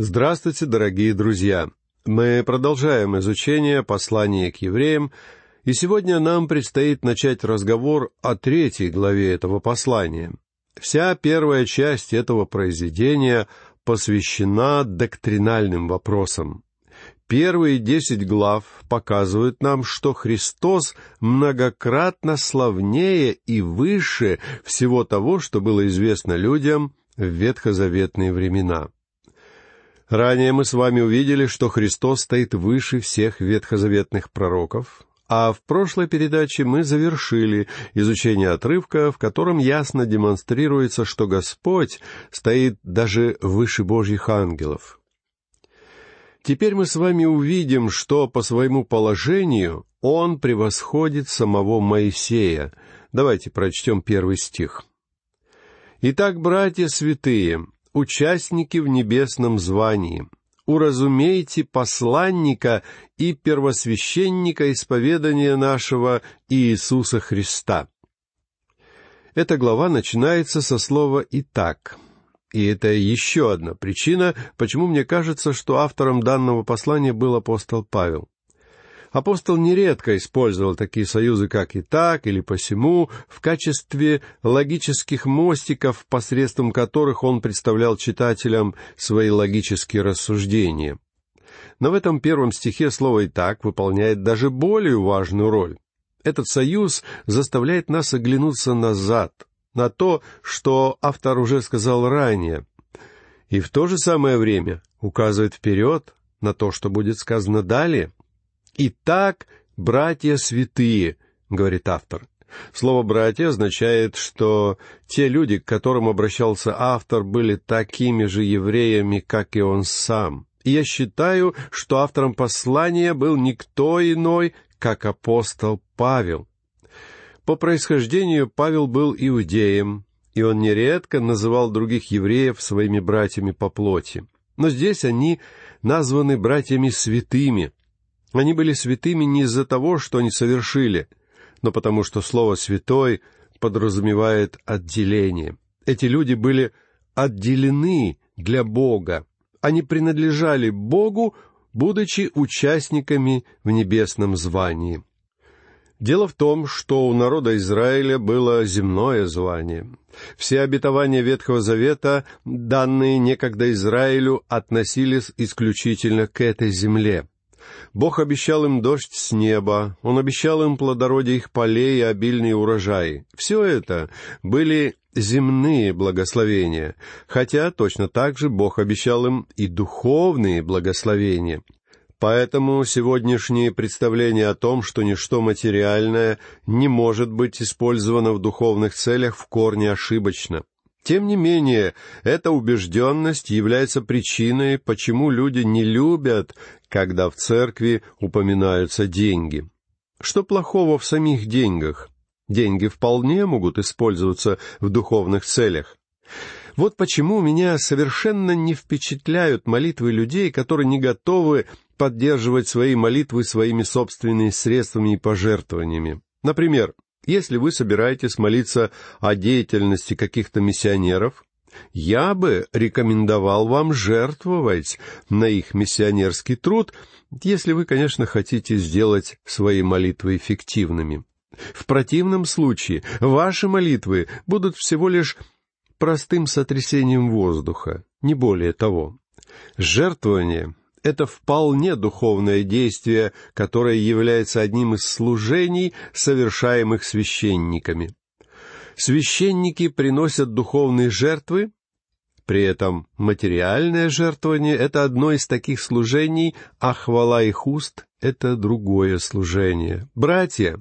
Здравствуйте, дорогие друзья! Мы продолжаем изучение послания к евреям, и сегодня нам предстоит начать разговор о третьей главе этого послания. Вся первая часть этого произведения посвящена доктринальным вопросам. Первые десять глав показывают нам, что Христос многократно славнее и выше всего того, что было известно людям в ветхозаветные времена. Ранее мы с вами увидели, что Христос стоит выше всех ветхозаветных пророков, а в прошлой передаче мы завершили изучение отрывка, в котором ясно демонстрируется, что Господь стоит даже выше Божьих ангелов. Теперь мы с вами увидим, что по своему положению Он превосходит самого Моисея. Давайте прочтем первый стих. «Итак, братья святые, участники в небесном звании. Уразумейте посланника и первосвященника исповедания нашего Иисуса Христа. Эта глава начинается со слова «итак». И это еще одна причина, почему мне кажется, что автором данного послания был апостол Павел. Апостол нередко использовал такие союзы, как «и так» или «посему», в качестве логических мостиков, посредством которых он представлял читателям свои логические рассуждения. Но в этом первом стихе слово «и так» выполняет даже более важную роль. Этот союз заставляет нас оглянуться назад, на то, что автор уже сказал ранее, и в то же самое время указывает вперед на то, что будет сказано далее — «Итак, братья святые», — говорит автор. Слово «братья» означает, что те люди, к которым обращался автор, были такими же евреями, как и он сам. И я считаю, что автором послания был никто иной, как апостол Павел. По происхождению Павел был иудеем, и он нередко называл других евреев своими братьями по плоти. Но здесь они названы братьями святыми, они были святыми не из-за того, что они совершили, но потому что слово «святой» подразумевает отделение. Эти люди были отделены для Бога. Они принадлежали Богу, будучи участниками в небесном звании. Дело в том, что у народа Израиля было земное звание. Все обетования Ветхого Завета, данные некогда Израилю, относились исключительно к этой земле. Бог обещал им дождь с неба, Он обещал им плодородие их полей и обильные урожаи. Все это были земные благословения, хотя точно так же Бог обещал им и духовные благословения. Поэтому сегодняшнее представление о том, что ничто материальное не может быть использовано в духовных целях, в корне ошибочно. Тем не менее, эта убежденность является причиной, почему люди не любят, когда в церкви упоминаются деньги. Что плохого в самих деньгах? Деньги вполне могут использоваться в духовных целях. Вот почему меня совершенно не впечатляют молитвы людей, которые не готовы поддерживать свои молитвы своими собственными средствами и пожертвованиями. Например, если вы собираетесь молиться о деятельности каких-то миссионеров, я бы рекомендовал вам жертвовать на их миссионерский труд, если вы, конечно, хотите сделать свои молитвы эффективными. В противном случае ваши молитвы будут всего лишь простым сотрясением воздуха, не более того. Жертвование это вполне духовное действие, которое является одним из служений, совершаемых священниками. Священники приносят духовные жертвы, при этом материальное жертвование — это одно из таких служений, а хвала их уст — это другое служение. Братья,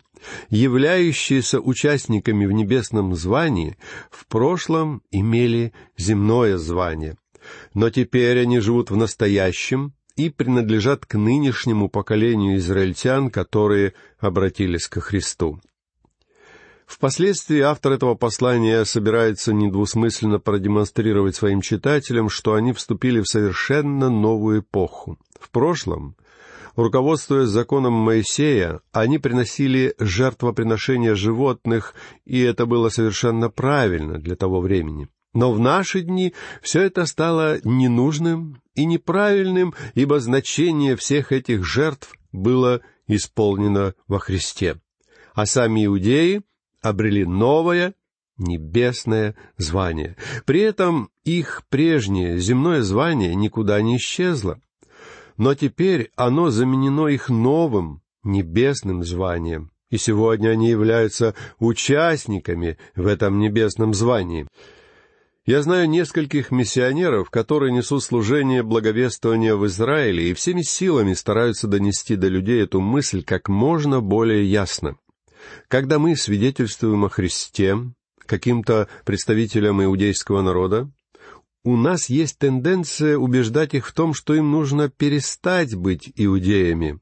являющиеся участниками в небесном звании, в прошлом имели земное звание. Но теперь они живут в настоящем, и принадлежат к нынешнему поколению израильтян, которые обратились ко Христу. Впоследствии автор этого послания собирается недвусмысленно продемонстрировать своим читателям, что они вступили в совершенно новую эпоху. В прошлом, руководствуясь законом Моисея, они приносили жертвоприношения животных, и это было совершенно правильно для того времени. Но в наши дни все это стало ненужным и неправильным, ибо значение всех этих жертв было исполнено во Христе. А сами иудеи обрели новое небесное звание. При этом их прежнее земное звание никуда не исчезло. Но теперь оно заменено их новым небесным званием. И сегодня они являются участниками в этом небесном звании. Я знаю нескольких миссионеров, которые несут служение благовествования в Израиле и всеми силами стараются донести до людей эту мысль как можно более ясно. Когда мы свидетельствуем о Христе каким-то представителям иудейского народа, у нас есть тенденция убеждать их в том, что им нужно перестать быть иудеями.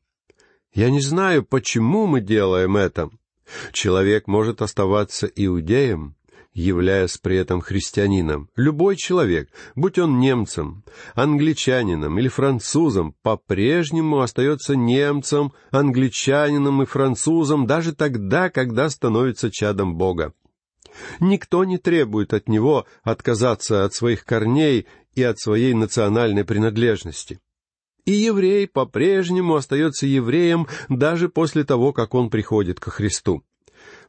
Я не знаю, почему мы делаем это. Человек может оставаться иудеем, являясь при этом христианином. Любой человек, будь он немцем, англичанином или французом, по-прежнему остается немцем, англичанином и французом даже тогда, когда становится чадом Бога. Никто не требует от него отказаться от своих корней и от своей национальной принадлежности. И еврей по-прежнему остается евреем даже после того, как он приходит ко Христу.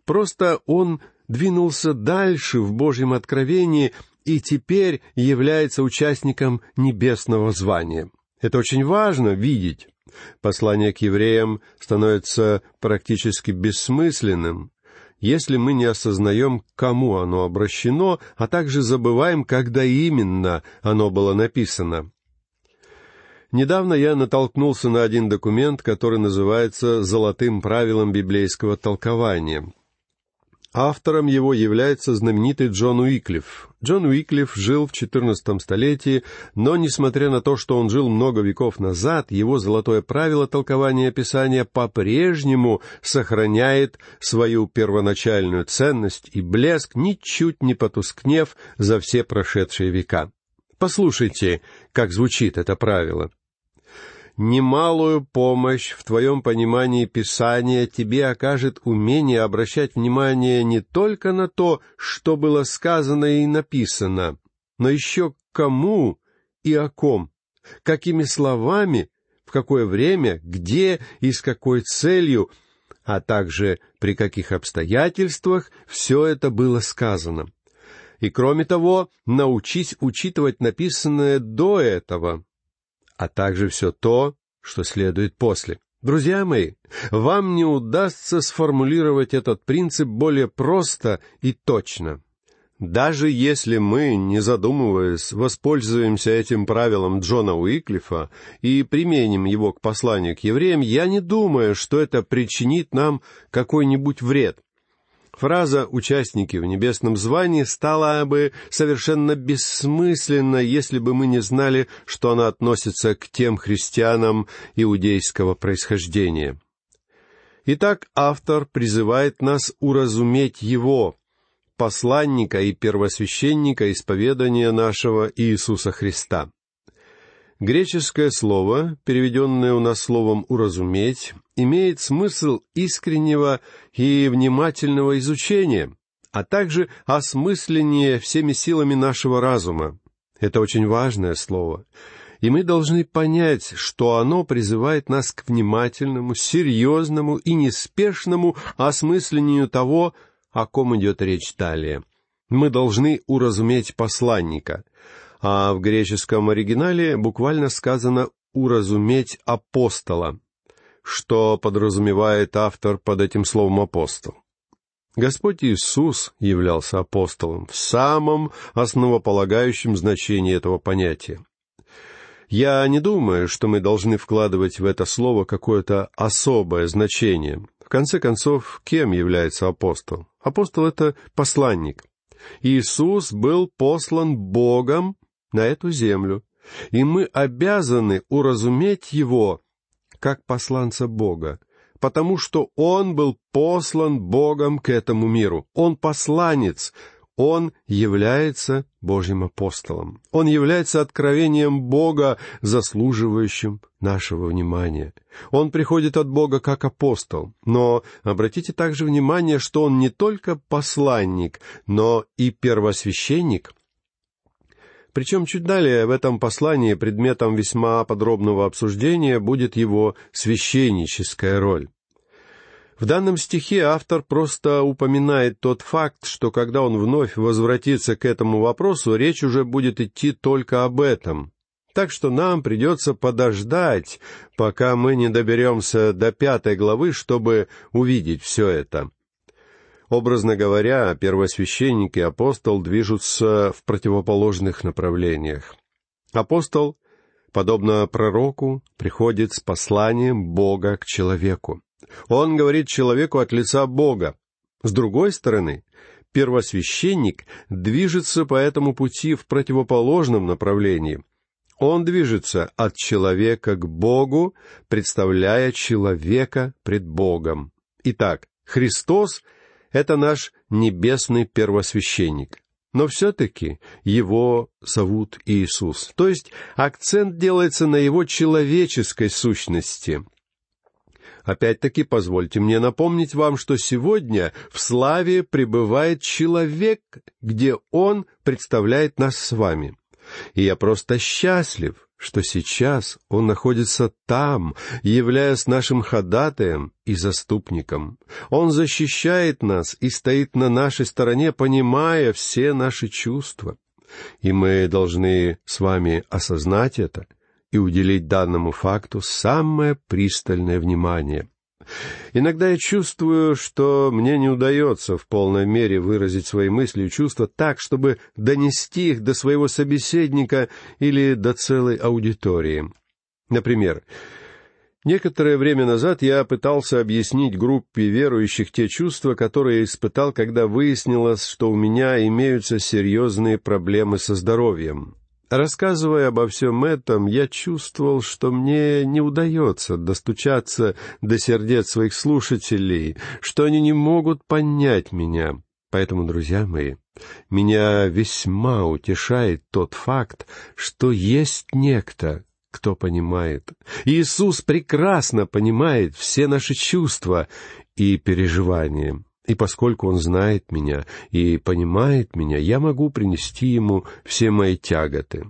Просто он двинулся дальше в Божьем откровении и теперь является участником небесного звания. Это очень важно видеть. Послание к евреям становится практически бессмысленным, если мы не осознаем, кому оно обращено, а также забываем, когда именно оно было написано. Недавно я натолкнулся на один документ, который называется «Золотым правилом библейского толкования». Автором его является знаменитый Джон Уиклиф. Джон Уиклиф жил в XIV столетии, но, несмотря на то, что он жил много веков назад, его золотое правило толкования Писания по-прежнему сохраняет свою первоначальную ценность и блеск, ничуть не потускнев за все прошедшие века. Послушайте, как звучит это правило немалую помощь в твоем понимании Писания тебе окажет умение обращать внимание не только на то, что было сказано и написано, но еще кому и о ком, какими словами, в какое время, где и с какой целью, а также при каких обстоятельствах все это было сказано. И кроме того, научись учитывать написанное до этого, а также все то, что следует после. Друзья мои, вам не удастся сформулировать этот принцип более просто и точно. Даже если мы, не задумываясь, воспользуемся этим правилом Джона Уиклифа и применим его к посланию к евреям, я не думаю, что это причинит нам какой-нибудь вред. Фраза «участники в небесном звании» стала бы совершенно бессмысленна, если бы мы не знали, что она относится к тем христианам иудейского происхождения. Итак, автор призывает нас уразуметь его, посланника и первосвященника исповедания нашего Иисуса Христа. Греческое слово, переведенное у нас словом «уразуметь», имеет смысл искреннего и внимательного изучения, а также осмысления всеми силами нашего разума. Это очень важное слово, и мы должны понять, что оно призывает нас к внимательному, серьезному и неспешному осмыслению того, о ком идет речь далее. Мы должны уразуметь посланника — а в греческом оригинале буквально сказано «уразуметь апостола», что подразумевает автор под этим словом «апостол». Господь Иисус являлся апостолом в самом основополагающем значении этого понятия. Я не думаю, что мы должны вкладывать в это слово какое-то особое значение. В конце концов, кем является апостол? Апостол — это посланник. Иисус был послан Богом на эту землю, и мы обязаны уразуметь его как посланца Бога, потому что он был послан Богом к этому миру. Он посланец, он является Божьим апостолом. Он является откровением Бога, заслуживающим нашего внимания. Он приходит от Бога как апостол. Но обратите также внимание, что он не только посланник, но и первосвященник Причем чуть далее в этом послании предметом весьма подробного обсуждения будет его священническая роль. В данном стихе автор просто упоминает тот факт, что когда он вновь возвратится к этому вопросу, речь уже будет идти только об этом. Так что нам придется подождать, пока мы не доберемся до пятой главы, чтобы увидеть все это. Образно говоря, первосвященник и апостол движутся в противоположных направлениях. Апостол, подобно пророку, приходит с посланием Бога к человеку. Он говорит человеку от лица Бога. С другой стороны, первосвященник движется по этому пути в противоположном направлении. Он движется от человека к Богу, представляя человека пред Богом. Итак, Христос — это наш небесный первосвященник. Но все-таки его зовут Иисус. То есть акцент делается на его человеческой сущности. Опять-таки, позвольте мне напомнить вам, что сегодня в славе пребывает человек, где он представляет нас с вами. И я просто счастлив, что сейчас Он находится там, являясь нашим ходатаем и заступником. Он защищает нас и стоит на нашей стороне, понимая все наши чувства. И мы должны с вами осознать это и уделить данному факту самое пристальное внимание — Иногда я чувствую, что мне не удается в полной мере выразить свои мысли и чувства так, чтобы донести их до своего собеседника или до целой аудитории. Например, некоторое время назад я пытался объяснить группе верующих те чувства, которые испытал, когда выяснилось, что у меня имеются серьезные проблемы со здоровьем. Рассказывая обо всем этом, я чувствовал, что мне не удается достучаться до сердец своих слушателей, что они не могут понять меня. Поэтому, друзья мои, меня весьма утешает тот факт, что есть некто, кто понимает. Иисус прекрасно понимает все наши чувства и переживания. И поскольку Он знает меня и понимает меня, я могу принести Ему все мои тяготы.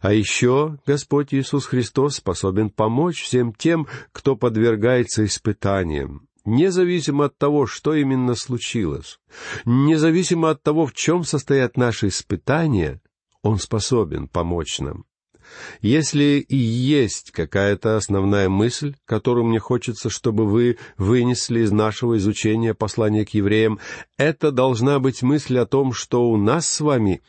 А еще Господь Иисус Христос способен помочь всем тем, кто подвергается испытаниям, независимо от того, что именно случилось, независимо от того, в чем состоят наши испытания, Он способен помочь нам. Если и есть какая-то основная мысль, которую мне хочется, чтобы вы вынесли из нашего изучения послания к евреям, это должна быть мысль о том, что у нас с вами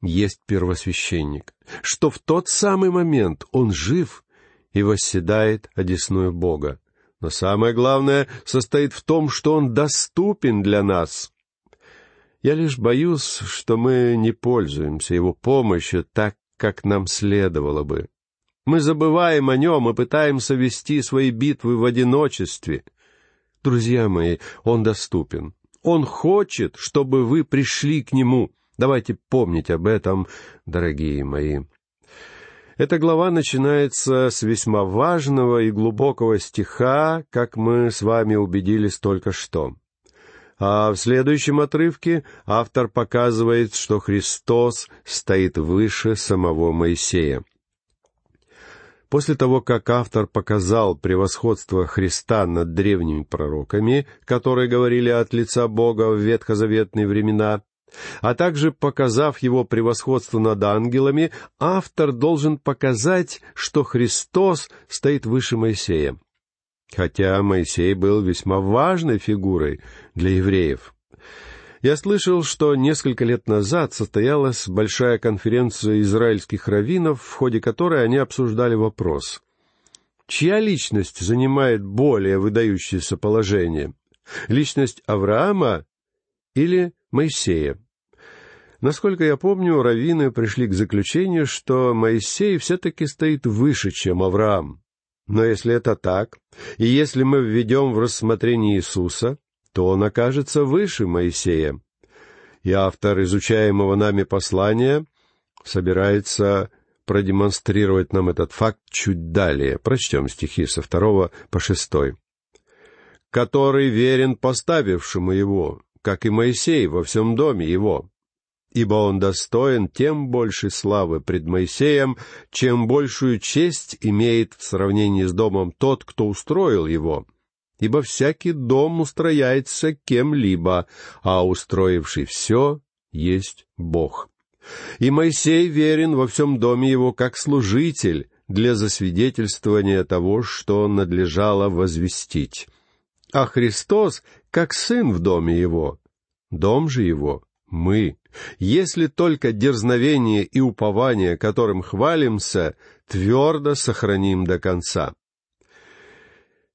есть первосвященник, что в тот самый момент он жив и восседает одесную Бога. Но самое главное состоит в том, что он доступен для нас. Я лишь боюсь, что мы не пользуемся его помощью так, как нам следовало бы. Мы забываем о нем и пытаемся вести свои битвы в одиночестве. Друзья мои, он доступен. Он хочет, чтобы вы пришли к нему. Давайте помнить об этом, дорогие мои. Эта глава начинается с весьма важного и глубокого стиха, как мы с вами убедились только что. А в следующем отрывке автор показывает, что Христос стоит выше самого Моисея. После того, как автор показал превосходство Христа над древними пророками, которые говорили от лица Бога в ветхозаветные времена, а также показав его превосходство над ангелами, автор должен показать, что Христос стоит выше Моисея хотя Моисей был весьма важной фигурой для евреев. Я слышал, что несколько лет назад состоялась большая конференция израильских раввинов, в ходе которой они обсуждали вопрос, чья личность занимает более выдающееся положение, личность Авраама или Моисея. Насколько я помню, раввины пришли к заключению, что Моисей все-таки стоит выше, чем Авраам. Но если это так, и если мы введем в рассмотрение Иисуса, то он окажется выше Моисея. И автор изучаемого нами послания собирается продемонстрировать нам этот факт чуть далее. Прочтем стихи со второго по шестой. «Который верен поставившему его, как и Моисей во всем доме его. Ибо он достоин тем больше славы пред Моисеем, чем большую честь имеет в сравнении с домом тот, кто устроил его. Ибо всякий дом устрояется кем-либо, а устроивший все есть Бог. И Моисей верен во всем доме его как служитель для засвидетельствования того, что надлежало возвестить. А Христос как сын в доме его. Дом же его — мы. Если только дерзновение и упование, которым хвалимся, твердо сохраним до конца.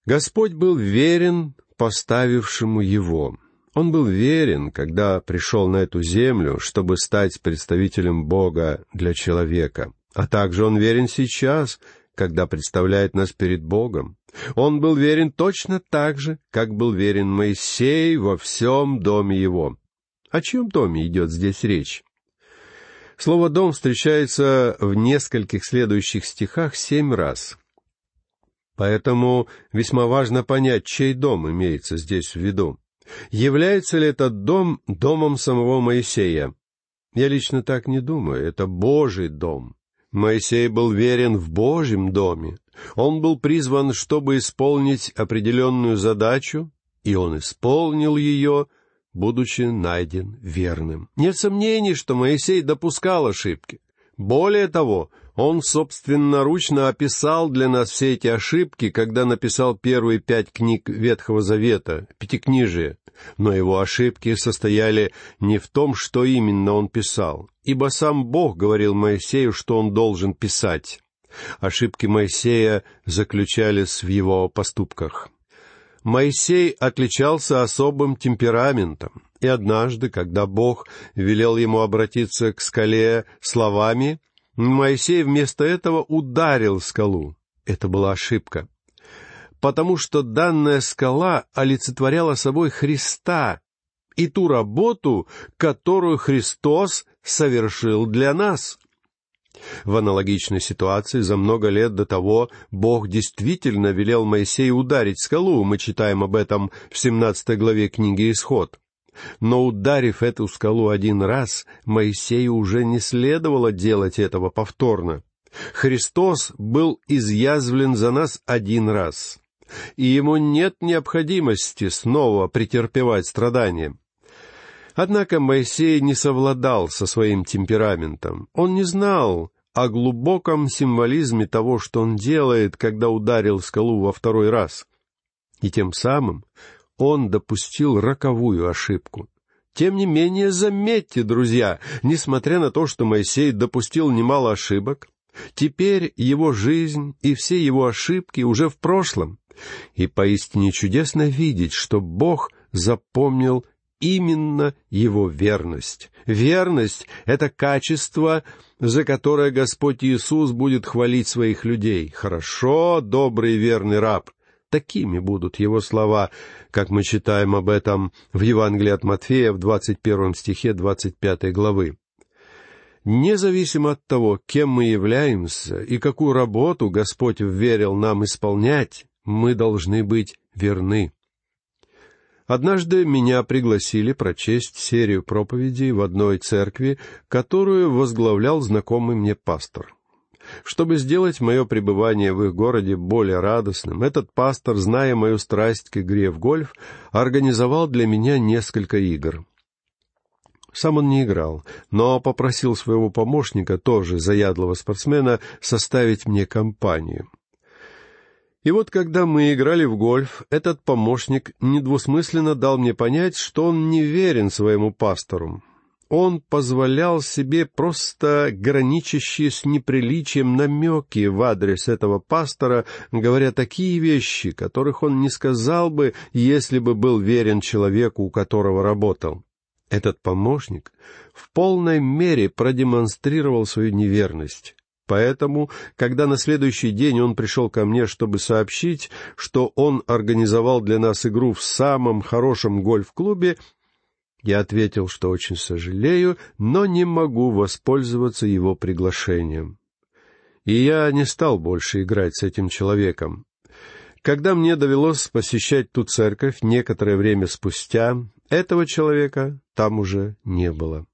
Господь был верен поставившему его. Он был верен, когда пришел на эту землю, чтобы стать представителем Бога для человека. А также он верен сейчас, когда представляет нас перед Богом. Он был верен точно так же, как был верен Моисей во всем доме его. О чьем доме идет здесь речь? Слово «дом» встречается в нескольких следующих стихах семь раз. Поэтому весьма важно понять, чей дом имеется здесь в виду. Является ли этот дом домом самого Моисея? Я лично так не думаю. Это Божий дом. Моисей был верен в Божьем доме. Он был призван, чтобы исполнить определенную задачу, и он исполнил ее, будучи найден верным. Нет сомнений, что Моисей допускал ошибки. Более того, он собственноручно описал для нас все эти ошибки, когда написал первые пять книг Ветхого Завета, Пятикнижие. Но его ошибки состояли не в том, что именно он писал, ибо сам Бог говорил Моисею, что он должен писать. Ошибки Моисея заключались в его поступках. Моисей отличался особым темпераментом, и однажды, когда Бог велел ему обратиться к скале словами, Моисей вместо этого ударил скалу. Это была ошибка. Потому что данная скала олицетворяла собой Христа и ту работу, которую Христос совершил для нас. В аналогичной ситуации за много лет до того Бог действительно велел Моисею ударить скалу, мы читаем об этом в 17 главе книги «Исход». Но ударив эту скалу один раз, Моисею уже не следовало делать этого повторно. Христос был изъязвлен за нас один раз, и ему нет необходимости снова претерпевать страдания. Однако Моисей не совладал со своим темпераментом. Он не знал о глубоком символизме того, что он делает, когда ударил скалу во второй раз. И тем самым он допустил роковую ошибку. Тем не менее, заметьте, друзья, несмотря на то, что Моисей допустил немало ошибок, теперь его жизнь и все его ошибки уже в прошлом. И поистине чудесно видеть, что Бог запомнил именно его верность. Верность — это качество, за которое Господь Иисус будет хвалить своих людей. Хорошо, добрый верный раб — Такими будут его слова, как мы читаем об этом в Евангелии от Матфея в 21 стихе 25 главы. Независимо от того, кем мы являемся и какую работу Господь вверил нам исполнять, мы должны быть верны. Однажды меня пригласили прочесть серию проповедей в одной церкви, которую возглавлял знакомый мне пастор. Чтобы сделать мое пребывание в их городе более радостным, этот пастор, зная мою страсть к игре в гольф, организовал для меня несколько игр. Сам он не играл, но попросил своего помощника, тоже заядлого спортсмена, составить мне компанию. И вот когда мы играли в гольф, этот помощник недвусмысленно дал мне понять, что он не верен своему пастору, он позволял себе просто граничащие с неприличием намеки в адрес этого пастора, говоря такие вещи, которых он не сказал бы, если бы был верен человеку, у которого работал. Этот помощник в полной мере продемонстрировал свою неверность. Поэтому, когда на следующий день он пришел ко мне, чтобы сообщить, что он организовал для нас игру в самом хорошем гольф-клубе, я ответил, что очень сожалею, но не могу воспользоваться его приглашением. И я не стал больше играть с этим человеком. Когда мне довелось посещать ту церковь некоторое время спустя, этого человека там уже не было.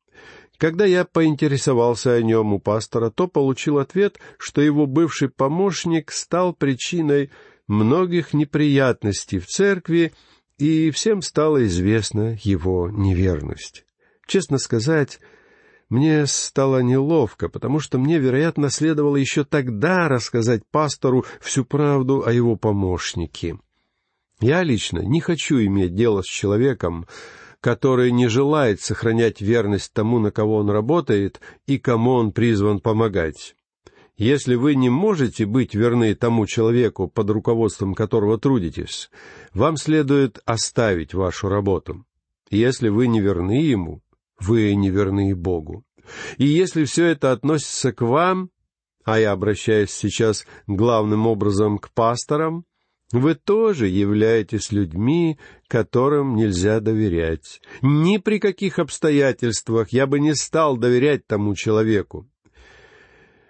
Когда я поинтересовался о нем у пастора, то получил ответ, что его бывший помощник стал причиной многих неприятностей в церкви, и всем стала известна его неверность. Честно сказать, мне стало неловко, потому что мне, вероятно, следовало еще тогда рассказать пастору всю правду о его помощнике. Я лично не хочу иметь дело с человеком, который не желает сохранять верность тому, на кого он работает и кому он призван помогать. Если вы не можете быть верны тому человеку, под руководством которого трудитесь, вам следует оставить вашу работу. Если вы не верны ему, вы не верны Богу. И если все это относится к вам, а я обращаюсь сейчас главным образом к пасторам, вы тоже являетесь людьми, которым нельзя доверять. Ни при каких обстоятельствах я бы не стал доверять тому человеку.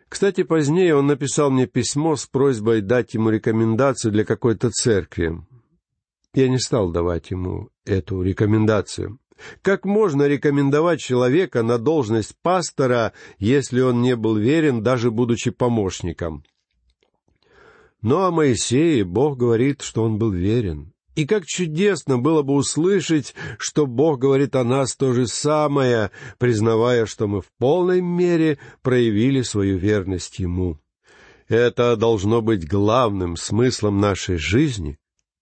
Кстати, позднее он написал мне письмо с просьбой дать ему рекомендацию для какой-то церкви. Я не стал давать ему эту рекомендацию. Как можно рекомендовать человека на должность пастора, если он не был верен, даже будучи помощником? Но о Моисее Бог говорит, что он был верен. И как чудесно было бы услышать, что Бог говорит о нас то же самое, признавая, что мы в полной мере проявили свою верность Ему. Это должно быть главным смыслом нашей жизни,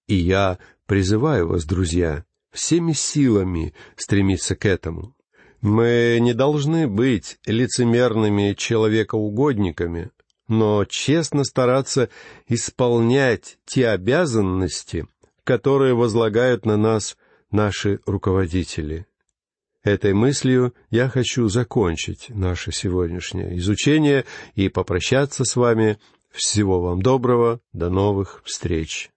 и я призываю вас, друзья, всеми силами стремиться к этому. Мы не должны быть лицемерными человекоугодниками, но честно стараться исполнять те обязанности, которые возлагают на нас наши руководители. Этой мыслью я хочу закончить наше сегодняшнее изучение и попрощаться с вами. Всего вам доброго, до новых встреч.